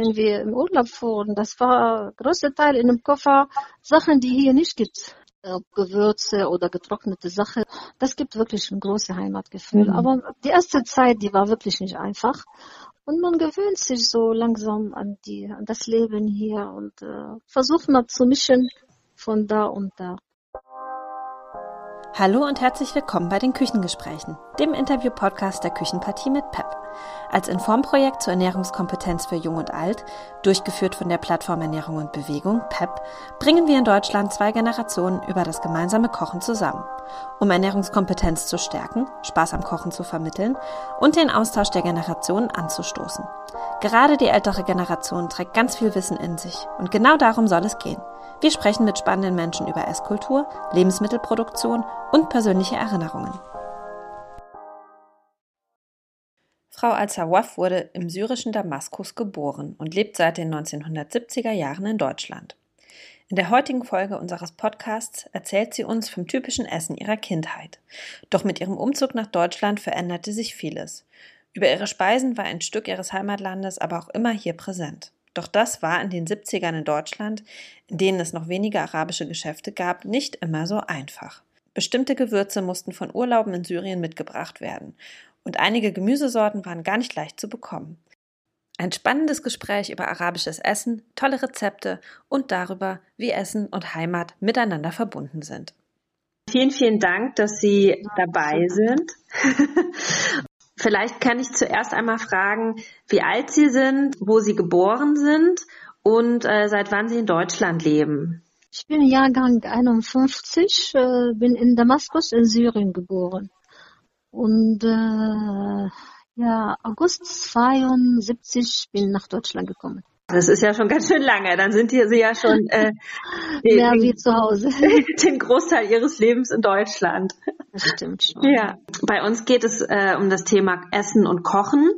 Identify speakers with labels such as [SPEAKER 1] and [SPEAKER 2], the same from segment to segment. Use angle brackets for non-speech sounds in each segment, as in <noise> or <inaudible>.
[SPEAKER 1] wenn wir im Urlaub fuhren. Das war größte Teil in dem Koffer Sachen, die hier nicht gibt. Gewürze oder getrocknete Sachen. Das gibt wirklich ein großes Heimatgefühl. Mhm. Aber die erste Zeit, die war wirklich nicht einfach. Und man gewöhnt sich so langsam an die, an das Leben hier und äh, versucht mal zu mischen von da und da.
[SPEAKER 2] Hallo und herzlich willkommen bei den Küchengesprächen, dem Interview-Podcast der Küchenpartie mit PEP. Als Informprojekt zur Ernährungskompetenz für Jung und Alt, durchgeführt von der Plattform Ernährung und Bewegung, PEP, bringen wir in Deutschland zwei Generationen über das gemeinsame Kochen zusammen, um Ernährungskompetenz zu stärken, Spaß am Kochen zu vermitteln und den Austausch der Generationen anzustoßen. Gerade die ältere Generation trägt ganz viel Wissen in sich und genau darum soll es gehen. Wir sprechen mit spannenden Menschen über Esskultur, Lebensmittelproduktion und persönliche Erinnerungen. Frau Al-Sawaf wurde im syrischen Damaskus geboren und lebt seit den 1970er Jahren in Deutschland. In der heutigen Folge unseres Podcasts erzählt sie uns vom typischen Essen ihrer Kindheit. Doch mit ihrem Umzug nach Deutschland veränderte sich vieles. Über ihre Speisen war ein Stück ihres Heimatlandes aber auch immer hier präsent. Doch das war in den 70ern in Deutschland, in denen es noch wenige arabische Geschäfte gab, nicht immer so einfach. Bestimmte Gewürze mussten von Urlauben in Syrien mitgebracht werden und einige Gemüsesorten waren gar nicht leicht zu bekommen. Ein spannendes Gespräch über arabisches Essen, tolle Rezepte und darüber, wie Essen und Heimat miteinander verbunden sind.
[SPEAKER 3] Vielen, vielen Dank, dass Sie dabei sind. <laughs> Vielleicht kann ich zuerst einmal fragen, wie alt Sie sind, wo Sie geboren sind und äh, seit wann Sie in Deutschland leben.
[SPEAKER 1] Ich bin Jahrgang 51, äh, bin in Damaskus in Syrien geboren. Und äh, ja, August 72 bin nach Deutschland gekommen.
[SPEAKER 3] Das ist ja schon ganz schön lange. Dann sind Sie ja schon <laughs> äh,
[SPEAKER 1] mehr wie zu Hause. <laughs>
[SPEAKER 3] Den Großteil Ihres Lebens in Deutschland.
[SPEAKER 1] Das stimmt schon.
[SPEAKER 3] Ja, bei uns geht es äh, um das Thema Essen und Kochen.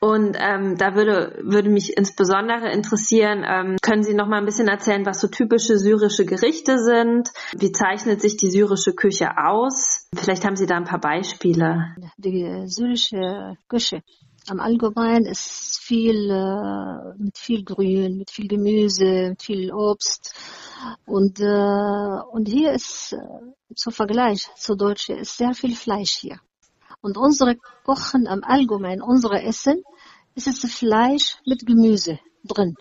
[SPEAKER 3] Und ähm, da würde, würde mich insbesondere interessieren, ähm, können Sie noch mal ein bisschen erzählen, was so typische syrische Gerichte sind? Wie zeichnet sich die syrische Küche aus? Vielleicht haben Sie da ein paar Beispiele.
[SPEAKER 1] Die syrische Küche am Allgemeinen ist viel äh, mit viel Grün, mit viel Gemüse, mit viel Obst und äh, und hier ist äh, zu Vergleich zu Deutsche ist sehr viel Fleisch hier und unsere Kochen am Allgemeinen unsere Essen ist es Fleisch mit Gemüse drin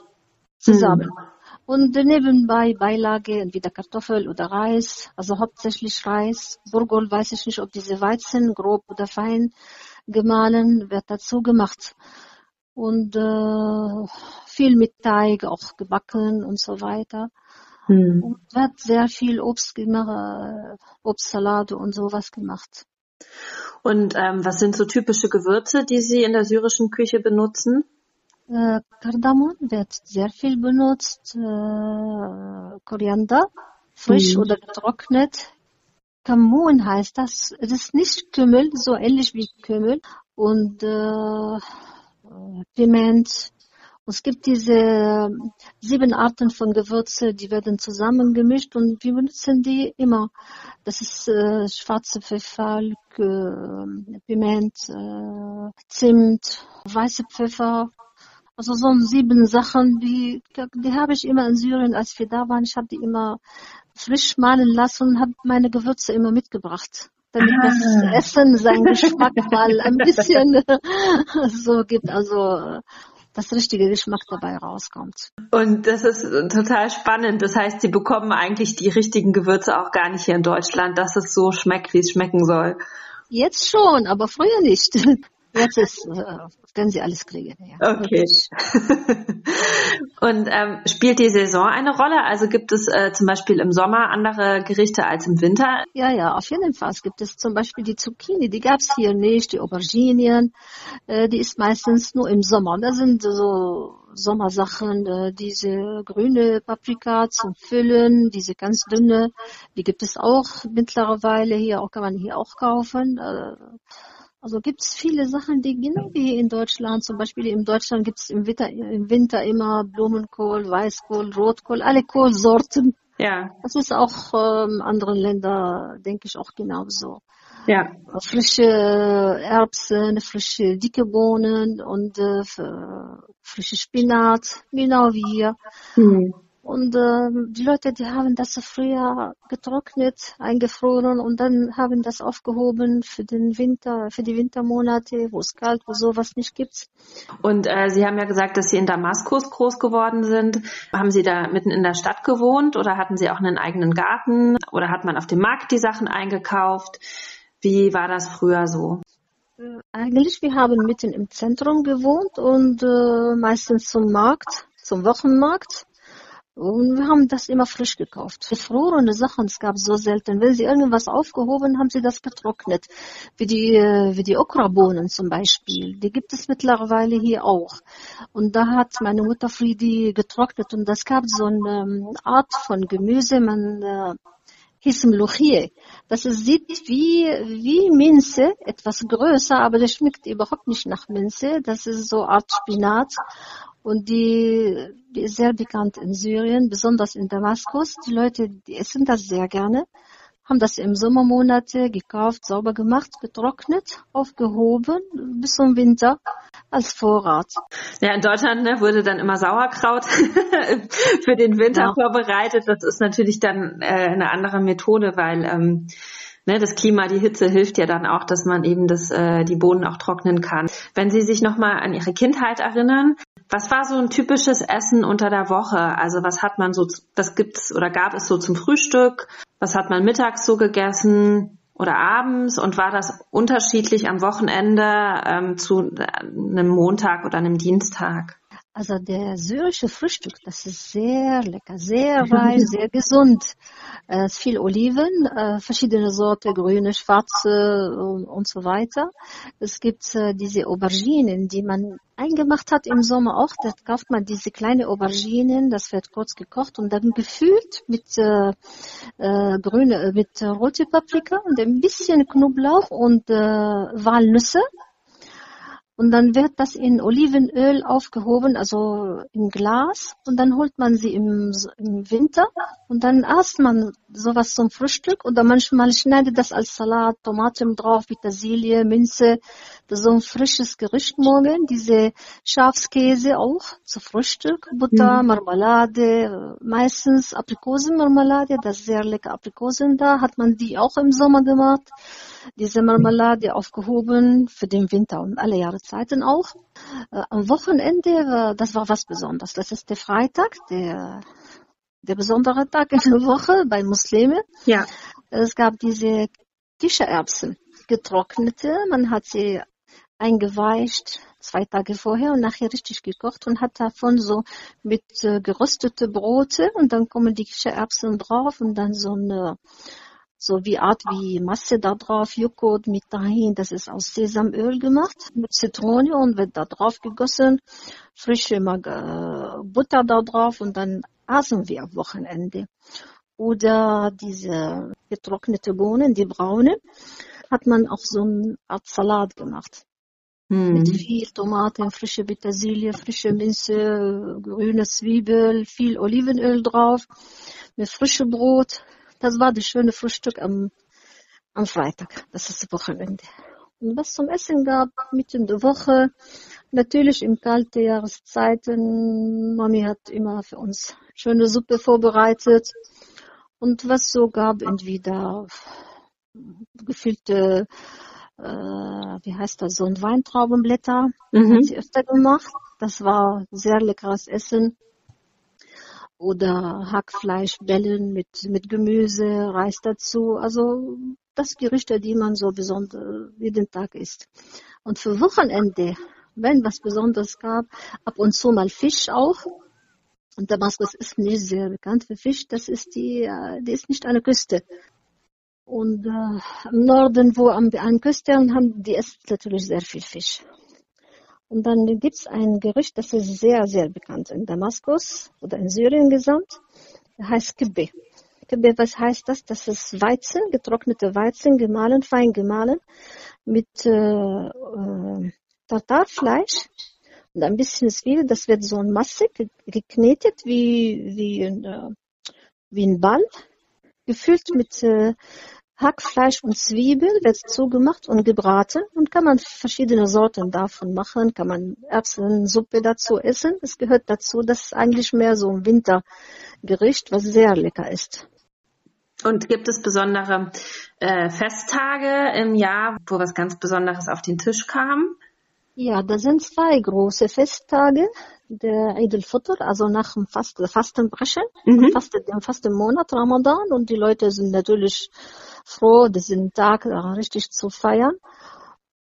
[SPEAKER 1] zusammen. Mhm. Und nebenbei Beilage, entweder Kartoffel oder Reis, also hauptsächlich Reis. Burgol weiß ich nicht, ob diese Weizen grob oder fein gemahlen, wird dazu gemacht. Und äh, viel mit Teig, auch gebacken und so weiter. Hm. Und wird sehr viel Obst gemacht, Obstsalate und sowas gemacht.
[SPEAKER 3] Und ähm, was sind so typische Gewürze, die Sie in der syrischen Küche benutzen?
[SPEAKER 1] Äh, Kardamom wird sehr viel benutzt, äh, Koriander, frisch hm. oder getrocknet, Kamun heißt das. Es ist nicht Kümmel, so ähnlich wie Kümmel. Und äh, Piment. Und es gibt diese sieben Arten von Gewürze, die werden zusammengemischt und wir benutzen die immer. Das ist äh, schwarze Pfeffer, äh, Piment, äh, Zimt, weiße Pfeffer, also so sieben Sachen, die, die habe ich immer in Syrien, als wir da waren. Ich habe die immer frisch mahlen lassen und habe meine Gewürze immer mitgebracht, damit ah. das Essen seinen Geschmack <laughs> mal ein bisschen <laughs> so gibt. Also das richtige Geschmack dabei rauskommt.
[SPEAKER 3] Und das ist total spannend. Das heißt, Sie bekommen eigentlich die richtigen Gewürze auch gar nicht hier in Deutschland, dass es so schmeckt, wie es schmecken soll.
[SPEAKER 1] Jetzt schon, aber früher nicht. <laughs> Jetzt ist, äh, können Sie alles kriegen.
[SPEAKER 3] Ja. Okay. Und ähm, spielt die Saison eine Rolle? Also gibt es äh, zum Beispiel im Sommer andere Gerichte als im Winter?
[SPEAKER 1] Ja, ja, auf jeden Fall. Es gibt es zum Beispiel die Zucchini, die gab es hier nicht, die Auberginien, äh, die ist meistens nur im Sommer. Und da sind so Sommersachen, äh, diese grüne Paprika zum Füllen, diese ganz dünne, die gibt es auch mittlerweile hier, auch kann man hier auch kaufen. Äh, also gibt es viele Sachen, die genau wie in Deutschland, zum Beispiel in Deutschland gibt es im Winter, im Winter immer Blumenkohl, Weißkohl, Rotkohl, alle Kohlsorten. Ja. Das ist auch ähm, anderen Ländern, denke ich, auch genauso. Ja. Frische Erbsen, frische dicke Bohnen und äh, frische Spinat, genau wie hier. Mhm. Und äh, die Leute, die haben das früher getrocknet, eingefroren und dann haben das aufgehoben für den Winter, für die Wintermonate, wo es kalt, wo sowas nicht gibt.
[SPEAKER 3] Und äh, Sie haben ja gesagt, dass Sie in Damaskus groß geworden sind. Haben Sie da mitten in der Stadt gewohnt oder hatten Sie auch einen eigenen Garten oder hat man auf dem Markt die Sachen eingekauft? Wie war das früher so?
[SPEAKER 1] Äh, eigentlich, wir haben mitten im Zentrum gewohnt und äh, meistens zum Markt, zum Wochenmarkt. Und wir haben das immer frisch gekauft. Gefrorene Sachen, es gab so selten. Wenn sie irgendwas aufgehoben haben, sie das getrocknet. Wie die, äh, wie die Okrabohnen zum Beispiel. Die gibt es mittlerweile hier auch. Und da hat meine Mutter Friedi getrocknet und das gab so eine ähm, Art von Gemüse, man äh, hieß Mluchie. Das sieht wie, wie Minze, etwas größer, aber das schmeckt überhaupt nicht nach Minze. Das ist so eine Art Spinat. Und die, die ist sehr bekannt in Syrien, besonders in Damaskus. Die Leute, die essen das sehr gerne, haben das im Sommermonate gekauft, sauber gemacht, getrocknet, aufgehoben bis zum Winter als Vorrat.
[SPEAKER 3] Ja, in Deutschland ne, wurde dann immer Sauerkraut <laughs> für den Winter ja. vorbereitet. Das ist natürlich dann äh, eine andere Methode, weil ähm, ne, das Klima, die Hitze hilft ja dann auch, dass man eben das, äh, die Bohnen auch trocknen kann. Wenn Sie sich nochmal an Ihre Kindheit erinnern, was war so ein typisches Essen unter der Woche? Also was hat man so, was gibt's oder gab es so zum Frühstück? Was hat man mittags so gegessen? Oder abends und war das unterschiedlich am Wochenende ähm, zu einem Montag oder einem Dienstag?
[SPEAKER 1] Also der syrische Frühstück, das ist sehr lecker, sehr reich, <laughs> sehr gesund. Es ist viel Oliven, äh, verschiedene Sorte, grüne, schwarze und, und so weiter. Es gibt äh, diese Auberginen, die man eingemacht hat im Sommer auch. Da kauft man diese kleine Auberginen, das wird kurz gekocht und dann gefüllt mit äh, äh, grüne, mit äh, rote Paprika und ein bisschen Knoblauch und äh, Walnüsse und dann wird das in Olivenöl aufgehoben, also im Glas. Und dann holt man sie im, im Winter und dann isst man sowas zum Frühstück. Oder manchmal schneidet das als Salat, Tomaten drauf, Petersilie, Minze. So ein frisches Gericht morgen. Diese Schafskäse auch zu Frühstück. Butter, mhm. Marmelade, meistens Aprikosenmarmelade. Das ist sehr lecker Aprikosen da. Hat man die auch im Sommer gemacht diese Marmelade aufgehoben für den Winter und alle Jahreszeiten auch. Äh, am Wochenende, das war was Besonderes. Das ist der Freitag, der, der besondere Tag in der Woche bei Muslimen. Ja. Es gab diese Kichererbsen, getrocknete. Man hat sie eingeweicht, zwei Tage vorher und nachher richtig gekocht und hat davon so mit äh, geröstete Brote und dann kommen die Kichererbsen drauf und dann so eine so wie Art wie Masse da drauf, Joghurt mit dahin, das ist aus Sesamöl gemacht, mit Zitrone und wird da drauf gegossen, frische Mag äh, Butter da drauf und dann aßen wir am Wochenende. Oder diese getrocknete Bohnen, die braune, hat man auf so eine Art Salat gemacht. Hm. Mit viel Tomaten, frische Petersilie, frische Minze, grüne Zwiebel, viel Olivenöl drauf, mit frischem Brot, das war das schöne Frühstück am, am Freitag. Das ist das Wochenende. Und was zum Essen gab, mitten in der Woche, natürlich im kalten Jahreszeiten. Mami hat immer für uns schöne Suppe vorbereitet. Und was so gab, entweder gefüllte, äh, wie heißt das, so ein Weintraubenblätter, mhm. hat sie öfter gemacht. Das war sehr leckeres Essen oder Hackfleischbällen mit, mit Gemüse, Reis dazu. Also das Gerichte, die man so besonders jeden Tag isst. Und für Wochenende, wenn was Besonderes gab, ab und zu mal Fisch auch. Und Damaskus ist nicht sehr bekannt für Fisch. Das ist die, äh, die ist nicht an der Küste. Und äh, im Norden, wo am, an Küste haben, die essen natürlich sehr viel Fisch. Und dann gibt es ein Gericht, das ist sehr, sehr bekannt in Damaskus oder in Syrien gesamt. Das heißt Kibbe. Kibbe, was heißt das? Das ist Weizen, getrocknete Weizen, gemahlen, fein gemahlen, mit äh, äh, Tartarfleisch und ein bisschen Zwiebel. Das wird so Masse geknetet wie, wie, ein, äh, wie ein Ball, gefüllt mit äh, Hackfleisch und Zwiebel wird zugemacht und gebraten und kann man verschiedene Sorten davon machen, kann man Erbsensuppe dazu essen. Es gehört dazu, das ist eigentlich mehr so ein Wintergericht, was sehr lecker ist.
[SPEAKER 3] Und gibt es besondere äh, Festtage im Jahr, wo was ganz Besonderes auf den Tisch kam?
[SPEAKER 1] Ja, da sind zwei große Festtage. Der Eid al-Fitr, also nach dem Fast Fastenbrechen, mhm. fast, dem Fastenmonat Ramadan. Und die Leute sind natürlich froh, diesen Tag richtig zu feiern.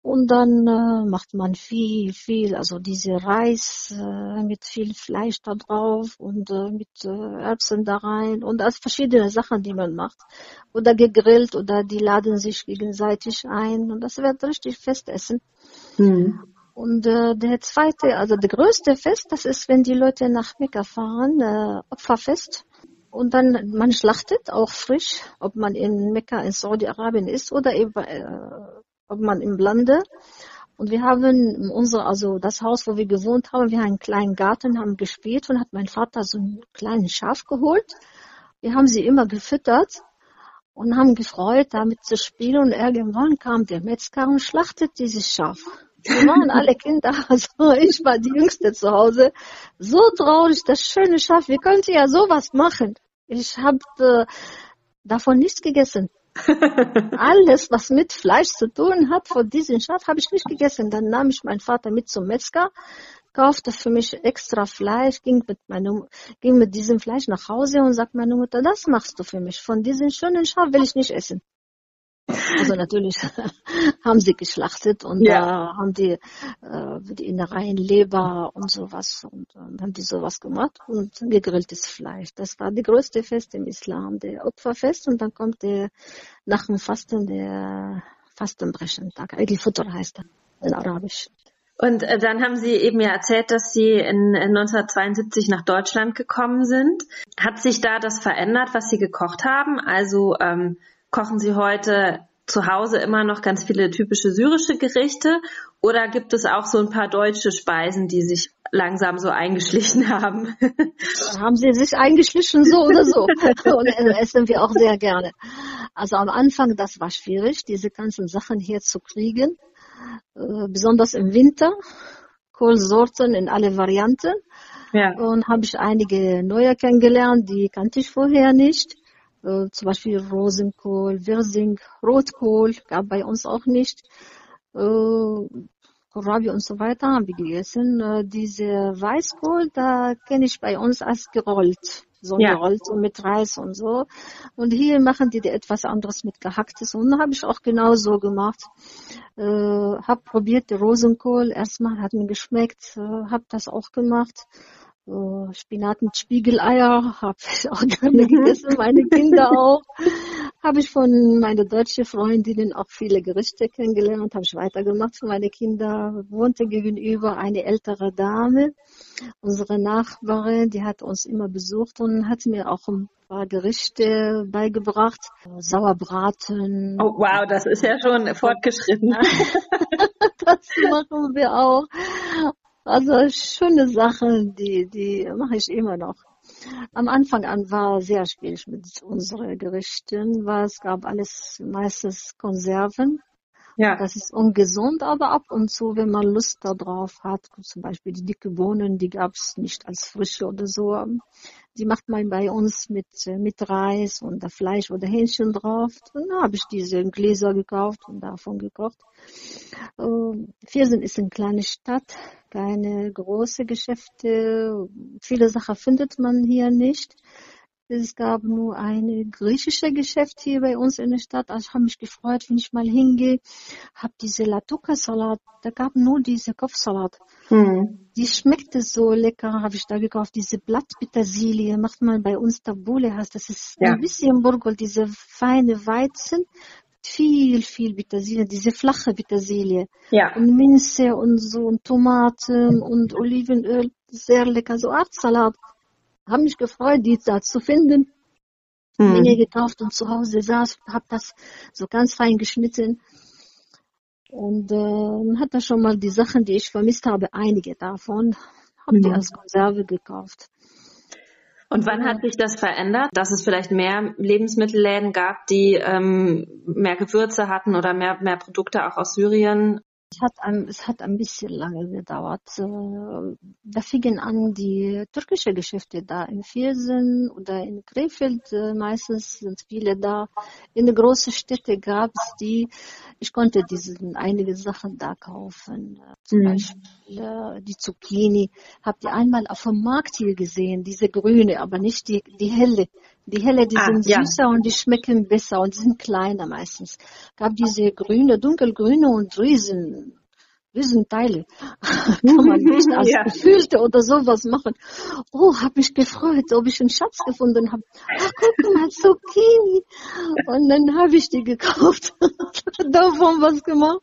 [SPEAKER 1] Und dann äh, macht man viel, viel, also diese Reis äh, mit viel Fleisch da drauf und äh, mit äh, Erbsen da rein und also verschiedene Sachen, die man macht. Oder gegrillt oder die laden sich gegenseitig ein und das wird richtig Festessen. Mhm. Und äh, der zweite, also der größte Fest, das ist, wenn die Leute nach Mekka fahren, äh, Opferfest. Und dann, man schlachtet auch frisch, ob man in Mekka in Saudi-Arabien ist oder eben, äh, ob man im Lande. Und wir haben unser, also das Haus, wo wir gewohnt haben, wir haben einen kleinen Garten, haben gespielt und hat mein Vater so einen kleinen Schaf geholt. Wir haben sie immer gefüttert und haben gefreut, damit zu spielen. Und irgendwann kam der Metzger und schlachtet dieses Schaf. Wir waren alle Kinder, <laughs> also ich war die Jüngste zu Hause. So traurig, das schöne Schaf, wie könnt ihr ja sowas machen? Ich habe äh, davon nichts gegessen. <laughs> Alles, was mit Fleisch zu tun hat, von diesem Schaf, habe ich nicht gegessen. Dann nahm ich meinen Vater mit zum Metzger, kaufte für mich extra Fleisch, ging mit, meinem, ging mit diesem Fleisch nach Hause und sagte meine Mutter, das machst du für mich. Von diesem schönen Schaf will ich nicht essen. Also natürlich <laughs> haben sie geschlachtet und ja. da haben die äh, die Innereien, Leber und sowas und, und haben die sowas gemacht und gegrilltes Fleisch. Das war die größte Fest im Islam, der Opferfest und dann kommt der nach dem Fasten der Fastenbrechen-Tag. Eid-el-Fitr heißt er in Arabisch.
[SPEAKER 3] Und äh, dann haben Sie eben ja erzählt, dass Sie in, in 1972 nach Deutschland gekommen sind. Hat sich da das verändert, was Sie gekocht haben? Also ähm, Kochen Sie heute zu Hause immer noch ganz viele typische syrische Gerichte oder gibt es auch so ein paar deutsche Speisen, die sich langsam so eingeschlichen <laughs> haben?
[SPEAKER 1] haben sie sich eingeschlichen, so oder so. <laughs> Und essen wir auch sehr gerne. Also am Anfang, das war schwierig, diese ganzen Sachen hier zu kriegen. Äh, besonders im Winter. Kohlsorten in alle Varianten. Ja. Und habe ich einige neue kennengelernt, die kannte ich vorher nicht. Äh, zum Beispiel Rosenkohl, Wirsing, Rotkohl gab bei uns auch nicht. Äh, Kohlrabi und so weiter haben wir gegessen. Äh, diese Weißkohl, da kenne ich bei uns als gerollt. So ja. gerollt so mit Reis und so. Und hier machen die etwas anderes mit gehacktes. Und habe ich auch genau so gemacht. Äh, hab probiert, der Rosenkohl. Erstmal hat mir geschmeckt. Äh, hab das auch gemacht. Spinat mit Spiegeleier habe ich auch <laughs> gerne mhm. gegessen, meine Kinder <laughs> auch. habe ich von meiner deutschen Freundinnen auch viele Gerichte kennengelernt, habe ich weitergemacht für meine Kinder. Wohnte gegenüber eine ältere Dame, unsere Nachbarin, die hat uns immer besucht und hat mir auch ein paar Gerichte beigebracht. Sauerbraten.
[SPEAKER 3] Oh wow, das ist ja schon fortgeschritten. <laughs>
[SPEAKER 1] das machen wir auch. Also schöne Sachen, die, die mache ich immer noch. Am Anfang an war sehr schwierig mit unseren Gerichten, weil es gab alles meistens Konserven. Ja. Das ist ungesund, aber ab und zu, wenn man Lust darauf hat, zum Beispiel die dicke Bohnen, die gab es nicht als frische oder so. Die macht man bei uns mit, mit Reis und Fleisch oder Hähnchen drauf. Dann habe ich diese Gläser gekauft und davon gekocht. Viersen ist eine kleine Stadt keine große Geschäfte. Viele Sachen findet man hier nicht. Es gab nur ein griechisches Geschäft hier bei uns in der Stadt. Also ich habe mich gefreut, wenn ich mal hingehe, habe diese Latuka-Salat, da gab nur diese Kopfsalat. Hm. Die schmeckte so lecker, habe ich da gekauft. Diese Blattpetersilie macht man bei uns Tabule heißt. Das ist ja. ein bisschen Burgol, diese feine Weizen viel, viel Petersilie, diese flache Petersilie. Ja. Und Minze und so und Tomaten und Olivenöl, sehr lecker, so Art Salat. Habe mich gefreut, die da zu finden. Hm. Menge gekauft und zu Hause saß, habe das so ganz fein geschnitten. Und äh, hat da schon mal die Sachen, die ich vermisst habe, einige davon, habe hm. die als Konserve gekauft.
[SPEAKER 3] Und wann hat sich das verändert, dass es vielleicht mehr Lebensmittelläden gab, die ähm, mehr Gewürze hatten oder mehr, mehr Produkte auch aus Syrien?
[SPEAKER 1] Es hat, ein, es hat ein bisschen lange gedauert. Äh, da fingen an die türkische Geschäfte da in Viersen oder in Krefeld. Äh, meistens sind viele da. In den großen Städten gab es die. Ich konnte diese, einige Sachen da kaufen. Äh, zum mhm. Beispiel die Zucchini. Habt ihr einmal auf dem Markt hier gesehen? Diese grüne, aber nicht die, die helle. Die helle, die ah, sind ja. süßer und die schmecken besser und sind kleiner meistens. Gab diese grüne, dunkelgrüne und riesen, riesen Teile. <laughs> Kann man <laughs> nicht als ja. Gefüllte oder sowas machen. Oh, hab mich gefreut, ob ich einen Schatz gefunden habe. Ach, guck mal, Zucchini. Und dann habe ich die gekauft. <laughs> Davon was gemacht.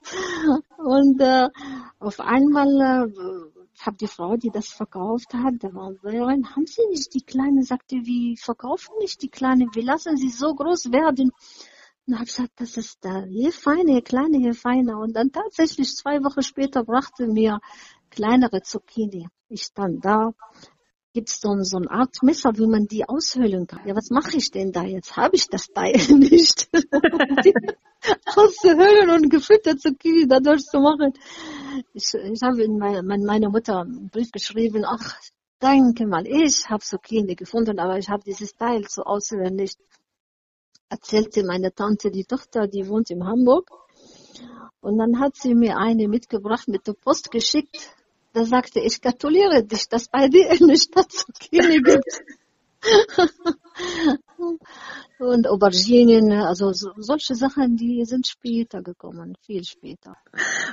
[SPEAKER 1] Und äh, auf einmal äh, habe die Frau, die das verkauft hat, da war rein, haben Sie nicht die Kleine, sagte, wir verkaufen nicht die Kleine, wir lassen sie so groß werden. Und habe gesagt, das ist da, hier feine, hier kleine, hier feine. Und dann tatsächlich zwei Wochen später brachte mir kleinere Zucchini. Ich stand da, gibt's so, so eine Art Messer, wie man die aushöhlen kann. Ja, was mache ich denn da jetzt? Habe ich das Teil <laughs> nicht. <laughs> auszuhöhlen und gefüttert Zucchini dadurch zu machen. Ich, ich habe in meine, meine Mutter einen Brief geschrieben, ach, danke mal, ich habe Zucchini gefunden, aber ich habe dieses Teil so auswendig. Erzählte meine Tante, die Tochter, die wohnt in Hamburg. Und dann hat sie mir eine mitgebracht, mit der Post geschickt. Da sagte ich, gratuliere dich, dass bei dir in der Stadt Zucchini gibt. <laughs> und Auberginen, also so, solche Sachen, die sind später gekommen, viel später.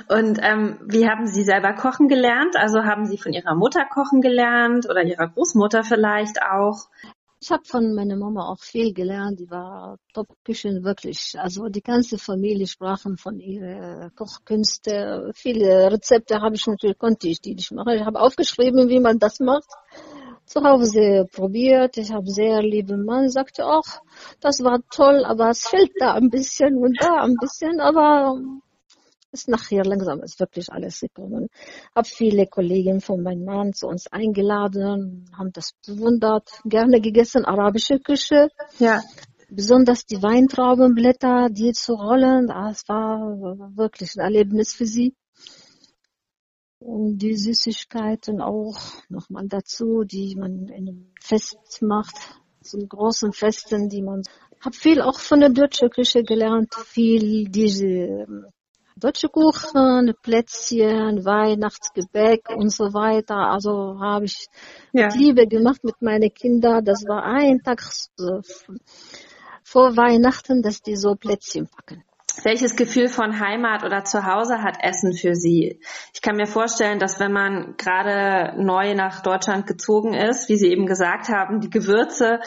[SPEAKER 3] Und ähm, wie haben Sie selber kochen gelernt? Also haben Sie von Ihrer Mutter kochen gelernt oder Ihrer Großmutter vielleicht auch?
[SPEAKER 1] Ich habe von meiner Mama auch viel gelernt. Die war Top-Küchen, wirklich. Also die ganze Familie sprachen von ihren Kochkünste. Viele Rezepte habe ich natürlich, konnte ich die nicht machen. Ich habe aufgeschrieben, wie man das macht zu Hause probiert. Ich habe sehr lieben Mann, sagte auch, das war toll, aber es fehlt da ein bisschen und da ein bisschen, aber ist nachher langsam ist wirklich alles gekommen. Hab viele Kollegen von meinem Mann zu uns eingeladen, haben das bewundert, gerne gegessen, arabische Küche. Ja. Besonders die Weintraubenblätter, die zu rollen, das war wirklich ein Erlebnis für sie. Und die Süßigkeiten auch nochmal dazu, die man in einem Fest macht, so großen Festen, die man, hab viel auch von der deutschen Küche gelernt, viel diese ähm, deutsche Kuchen, Plätzchen, Weihnachtsgebäck und so weiter. Also habe ich ja. mit Liebe gemacht mit meinen Kindern. Das war ein Tag vor Weihnachten, dass die so Plätzchen packen.
[SPEAKER 3] Welches Gefühl von Heimat oder Zuhause hat Essen für Sie? Ich kann mir vorstellen, dass wenn man gerade neu nach Deutschland gezogen ist, wie Sie eben gesagt haben, die Gewürze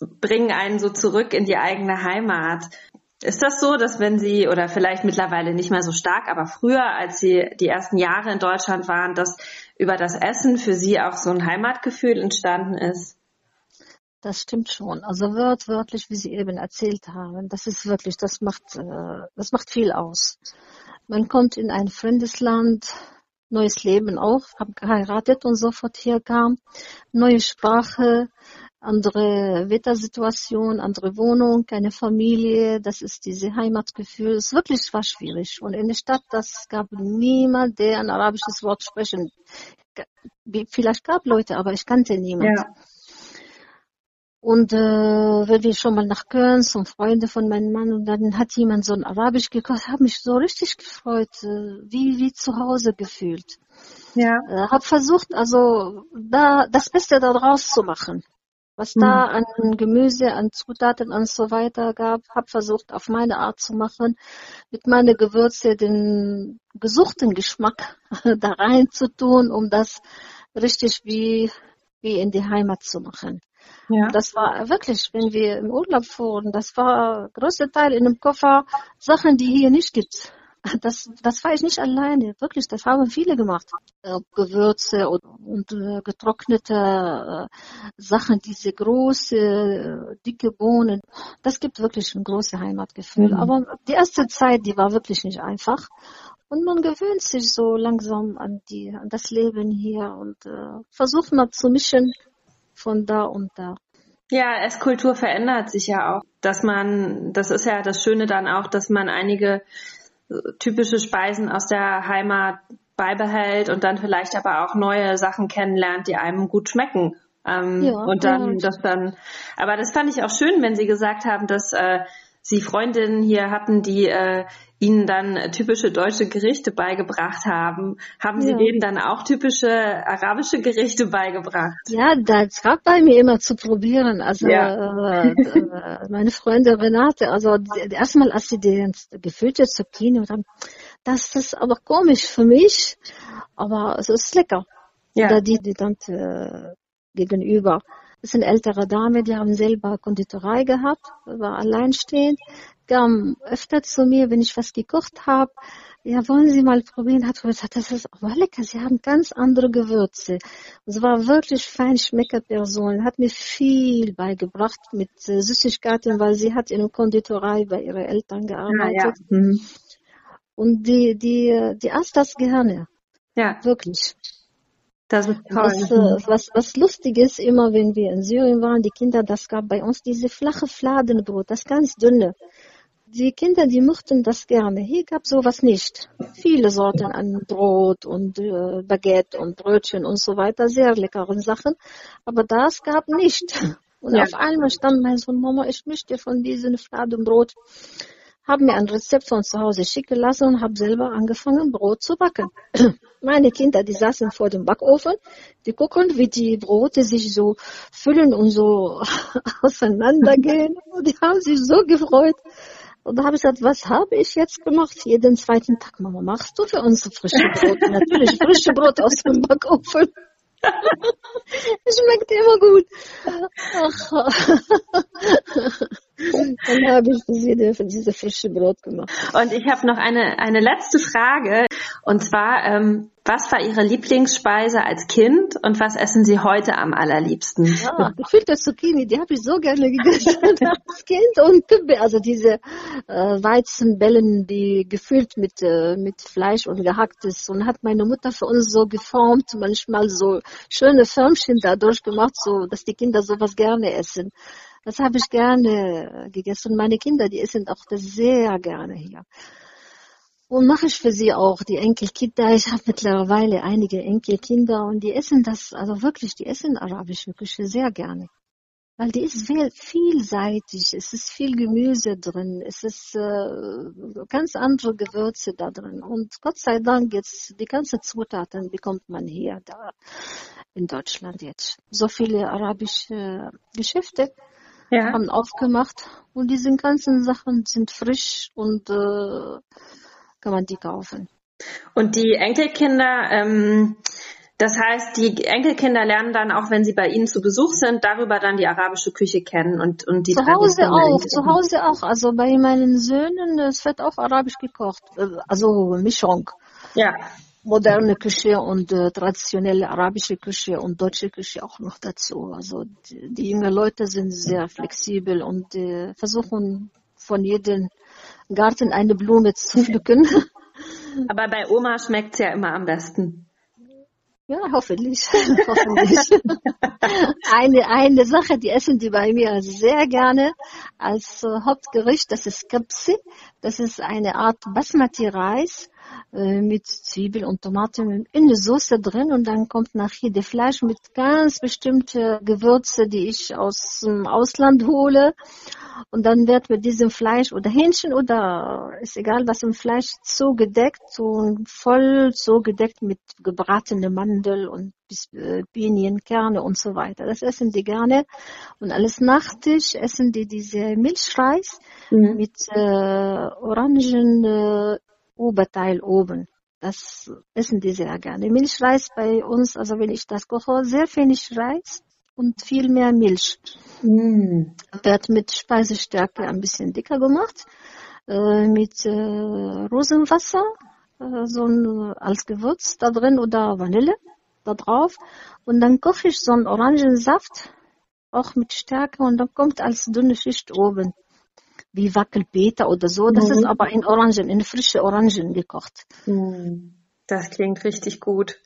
[SPEAKER 3] bringen einen so zurück in die eigene Heimat. Ist das so, dass wenn Sie, oder vielleicht mittlerweile nicht mehr so stark, aber früher, als Sie die ersten Jahre in Deutschland waren, dass über das Essen für Sie auch so ein Heimatgefühl entstanden ist?
[SPEAKER 1] Das stimmt schon. Also wört, wörtlich, wie Sie eben erzählt haben, das ist wirklich, das macht, äh, das macht viel aus. Man kommt in ein fremdes Land, neues Leben auch, habe geheiratet und sofort hier kam, neue Sprache, andere Wettersituation, andere Wohnung, keine Familie, das ist diese Heimatgefühl. Es wirklich war schwierig. Und in der Stadt, das gab niemand, der ein arabisches Wort sprechen. Vielleicht gab Leute, aber ich kannte niemanden. Ja. Und äh, wenn wir schon mal nach Köln zum Freunde von meinem Mann und dann hat jemand so ein Arabisch gekocht, habe mich so richtig gefreut, äh, wie wie zu Hause gefühlt. Ja. Äh, habe versucht, also da das Beste daraus zu machen. Was mhm. da an Gemüse, an Zutaten und so weiter gab, habe versucht, auf meine Art zu machen, mit meinen Gewürze den gesuchten Geschmack <laughs> da rein zu tun, um das richtig wie wie in die Heimat zu machen. Ja. Das war wirklich, wenn wir im Urlaub fuhren, das war größte Teil in dem Koffer Sachen, die hier nicht gibt. <laughs> Das, das war ich nicht alleine, wirklich, das haben viele gemacht. Äh, Gewürze und, und äh, getrocknete äh, Sachen, diese große, dicke Bohnen, das gibt wirklich ein großes Heimatgefühl. Mhm. Aber die erste Zeit, die war wirklich nicht einfach. Und man gewöhnt sich so langsam an die, an das Leben hier und äh, versucht mal zu mischen von da und da.
[SPEAKER 3] Ja, Esskultur verändert sich ja auch. Dass man, das ist ja das Schöne dann auch, dass man einige äh, typische Speisen aus der Heimat beibehält und dann vielleicht aber auch neue Sachen kennenlernt, die einem gut schmecken. Ähm, ja, und dann ja. das dann, aber das fand ich auch schön, wenn Sie gesagt haben, dass äh, Sie Freundinnen hier hatten, die äh, Ihnen dann typische deutsche Gerichte beigebracht haben. Haben Sie ja. denen dann auch typische arabische Gerichte beigebracht?
[SPEAKER 1] Ja, das gab bei mir immer zu probieren. Also ja. äh, äh meine Freundin Renate, also erstmal als sie den gefüllte Zucchini und haben, das ist aber komisch für mich, aber es ist lecker. Ja. Oder die, die dann äh, gegenüber. Das eine ältere Dame, die haben selber Konditorei gehabt, war alleinstehend, kam öfter zu mir, wenn ich was gekocht habe. Ja, wollen Sie mal probieren? Hat gesagt, das ist aber lecker. Sie haben ganz andere Gewürze. Es war wirklich Feinschmeckerperson. Hat mir viel beigebracht mit äh, Süßigkeiten, weil sie hat in der Konditorei bei ihren Eltern gearbeitet. Ja, ja. Mhm. Und die, die, die aß das gerne. Ja. Wirklich. Das ist toll. Was, äh, was, was lustig ist, immer wenn wir in Syrien waren, die Kinder, das gab bei uns diese flache Fladenbrot, das ganz dünne. Die Kinder, die mochten das gerne. Hier gab sowas nicht. Viele Sorten an Brot und äh, Baguette und Brötchen und so weiter, sehr leckeren Sachen. Aber das gab nicht. Und ja. auf einmal stand mein Sohn, Mama, ich möchte von diesem Fladenbrot habe mir ein Rezept von zu Hause schicken lassen und habe selber angefangen, Brot zu backen. <clears throat> Meine Kinder, die saßen vor dem Backofen, die gucken, wie die Brote sich so füllen und so <laughs> auseinandergehen. <laughs> Und die haben sich so gefreut. Und da habe ich gesagt, was habe ich jetzt gemacht? Jeden zweiten Tag, Mama, machst du für uns frische Brot? <laughs> Natürlich frische Brot aus dem Backofen. Schmeckt immer gut. Ach. Dann habe ich diese, diese frische Brot gemacht.
[SPEAKER 3] Und ich habe noch eine, eine letzte Frage. Und zwar, ähm, was war Ihre Lieblingsspeise als Kind und was essen Sie heute am allerliebsten?
[SPEAKER 1] Ja, gefüllte Zucchini, die habe ich so gerne gegessen <laughs> als Kind. Und Kübbe, also diese äh, Weizenbällen, die gefüllt mit, äh, mit Fleisch und gehacktes. Und hat meine Mutter für uns so geformt, manchmal so schöne Förmchen dadurch gemacht, so dass die Kinder sowas gerne essen. Das habe ich gerne gegessen. Meine Kinder, die essen auch das sehr gerne hier. Und mache ich für sie auch, die Enkelkinder. Ich habe mittlerweile einige Enkelkinder und die essen das, also wirklich, die essen arabische Küche sehr gerne. Weil die ist sehr vielseitig, es ist viel Gemüse drin, es ist äh, ganz andere Gewürze da drin. Und Gott sei Dank jetzt, die ganzen Zutaten bekommt man hier, da in Deutschland jetzt. So viele arabische Geschäfte ja. haben aufgemacht und diese ganzen Sachen sind frisch und äh, kann man die kaufen.
[SPEAKER 3] Und die Enkelkinder, ähm, das heißt, die Enkelkinder lernen dann auch, wenn sie bei Ihnen zu Besuch sind, darüber dann die arabische Küche kennen und, und die
[SPEAKER 1] Zu Hause auch, zu Hause auch. Also bei meinen Söhnen, es wird auch arabisch gekocht. Äh, also Mischung. Ja moderne Küche und äh, traditionelle arabische Küche und deutsche Küche auch noch dazu. Also die, die jungen Leute sind sehr flexibel und äh, versuchen von jedem Garten eine Blume zu <laughs> pflücken.
[SPEAKER 3] Aber bei Oma schmeckt es ja immer am besten.
[SPEAKER 1] Ja, hoffentlich. <laughs> hoffentlich. <laughs> eine, eine Sache, die essen die bei mir sehr gerne als äh, Hauptgericht, das ist Kapsi. Das ist eine Art Basmati-Reis äh, mit Zwiebel und Tomaten in der Soße drin und dann kommt nachher das Fleisch mit ganz bestimmten Gewürze, die ich aus dem Ausland hole. Und dann wird mit diesem Fleisch oder Hähnchen oder ist egal was im Fleisch zugedeckt und voll zugedeckt mit gebratene Mandel und äh, Pinienkerne und so weiter. Das essen die gerne. Und alles Nachtisch essen die diese Milchreis mhm. mit äh, Orangen äh, Oberteil oben. Das essen die sehr gerne. Milchreis bei uns, also wenn ich das koche, sehr wenig Reis und viel mehr Milch. Mm. Wird mit Speisestärke ein bisschen dicker gemacht, äh, mit äh, Rosenwasser, äh, so ein, als Gewürz da drin oder Vanille da drauf. Und dann koche ich so einen Orangensaft, auch mit Stärke und dann kommt als dünne Schicht oben wie Wackelpeter oder so. Das mhm. ist aber in Orangen, in frische Orangen gekocht.
[SPEAKER 3] Mhm. Das klingt richtig gut.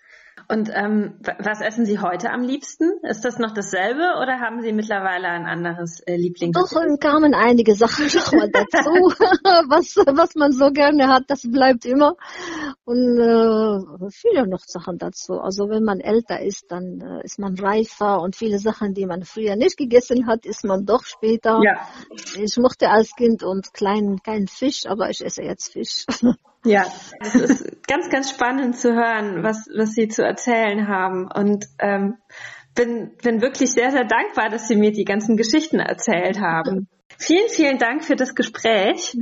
[SPEAKER 3] Und ähm, was essen Sie heute am liebsten? Ist das noch dasselbe oder haben Sie mittlerweile ein anderes äh, Lieblings?
[SPEAKER 1] Doch, kamen einige Sachen <laughs> noch mal dazu. <laughs> was, was man so gerne hat, das bleibt immer. Und äh, viele noch Sachen dazu. Also wenn man älter ist, dann äh, ist man reifer und viele Sachen, die man früher nicht gegessen hat, isst man doch später. Ja. Ich mochte als Kind und klein keinen Fisch, aber ich esse jetzt Fisch. <laughs>
[SPEAKER 3] Ja, es ist ganz, ganz spannend zu hören, was, was Sie zu erzählen haben. Und ähm, bin, bin wirklich sehr, sehr dankbar, dass Sie mir die ganzen Geschichten erzählt haben. Vielen, vielen Dank für das Gespräch.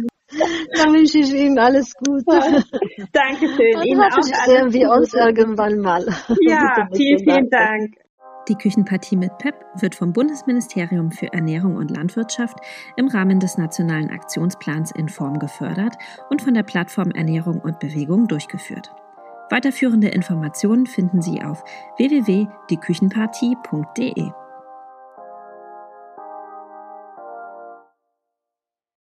[SPEAKER 1] Dann wünsche ich Ihnen alles Gute.
[SPEAKER 3] Dankeschön.
[SPEAKER 1] Ihnen auch alles sehen wir uns irgendwann mal.
[SPEAKER 3] Ja, <laughs> vielen, vielen Dank.
[SPEAKER 2] Die Küchenpartie mit PEP wird vom Bundesministerium für Ernährung und Landwirtschaft im Rahmen des Nationalen Aktionsplans in Form gefördert und von der Plattform Ernährung und Bewegung durchgeführt. Weiterführende Informationen finden Sie auf www.dieküchenpartie.de.